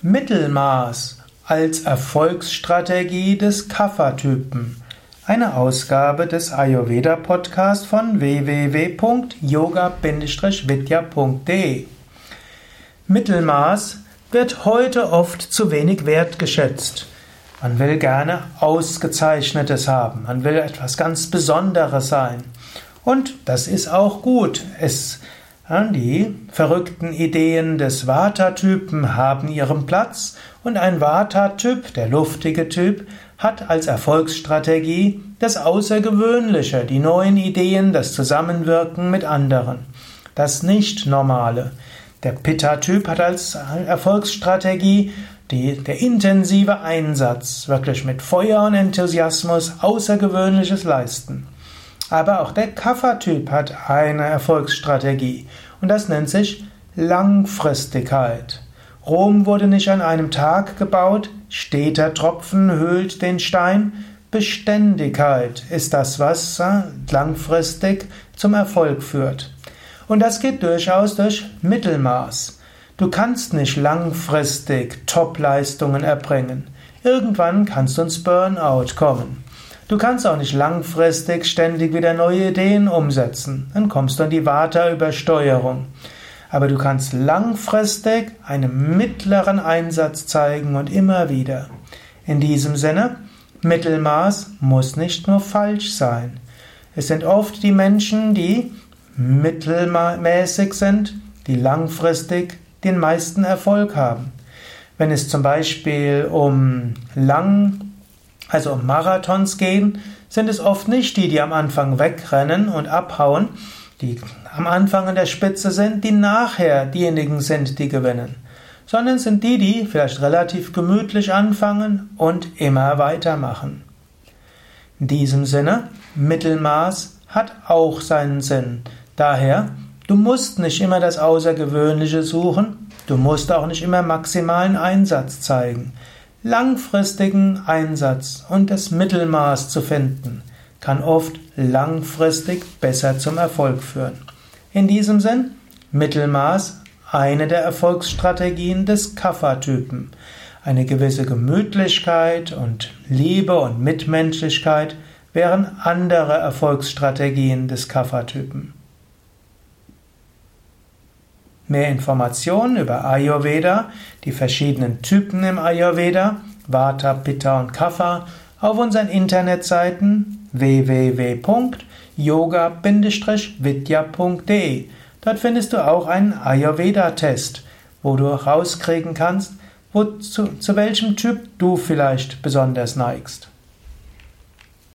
Mittelmaß als Erfolgsstrategie des Kapha-Typen. Eine Ausgabe des Ayurveda Podcast von www.yoga-vidya.de. Mittelmaß wird heute oft zu wenig wertgeschätzt. Man will gerne Ausgezeichnetes haben. Man will etwas ganz Besonderes sein. Und das ist auch gut. Es die verrückten Ideen des Vata-Typen haben ihren Platz und ein Vata-Typ, der luftige Typ, hat als Erfolgsstrategie das Außergewöhnliche, die neuen Ideen, das Zusammenwirken mit anderen, das Nicht-Normale. Der Pitta-Typ hat als Erfolgsstrategie die, der intensive Einsatz, wirklich mit Feuer und Enthusiasmus Außergewöhnliches leisten. Aber auch der Kaffertyp hat eine Erfolgsstrategie und das nennt sich Langfristigkeit. Rom wurde nicht an einem Tag gebaut, steter Tropfen höhlt den Stein. Beständigkeit ist das, was langfristig zum Erfolg führt. Und das geht durchaus durch Mittelmaß. Du kannst nicht langfristig Topleistungen erbringen. Irgendwann kannst du ins Burnout kommen. Du kannst auch nicht langfristig ständig wieder neue Ideen umsetzen. Dann kommst du an die Vata-Übersteuerung. Aber du kannst langfristig einen mittleren Einsatz zeigen und immer wieder. In diesem Sinne, Mittelmaß muss nicht nur falsch sein. Es sind oft die Menschen, die mittelmäßig sind, die langfristig den meisten Erfolg haben. Wenn es zum Beispiel um lang also um Marathons gehen, sind es oft nicht die, die am Anfang wegrennen und abhauen, die am Anfang an der Spitze sind, die nachher diejenigen sind, die gewinnen, sondern sind die, die vielleicht relativ gemütlich anfangen und immer weitermachen. In diesem Sinne, Mittelmaß hat auch seinen Sinn. Daher, du musst nicht immer das Außergewöhnliche suchen, du musst auch nicht immer maximalen Einsatz zeigen. Langfristigen Einsatz und das Mittelmaß zu finden, kann oft langfristig besser zum Erfolg führen. In diesem Sinn, Mittelmaß eine der Erfolgsstrategien des Kapha-Typen. Eine gewisse Gemütlichkeit und Liebe und Mitmenschlichkeit wären andere Erfolgsstrategien des Kapha-Typen. Mehr Informationen über Ayurveda, die verschiedenen Typen im Ayurveda, Vata, Pitta und Kapha auf unseren Internetseiten www.yoga-vidya.de. Dort findest du auch einen Ayurveda-Test, wo du rauskriegen kannst, wo, zu, zu welchem Typ du vielleicht besonders neigst.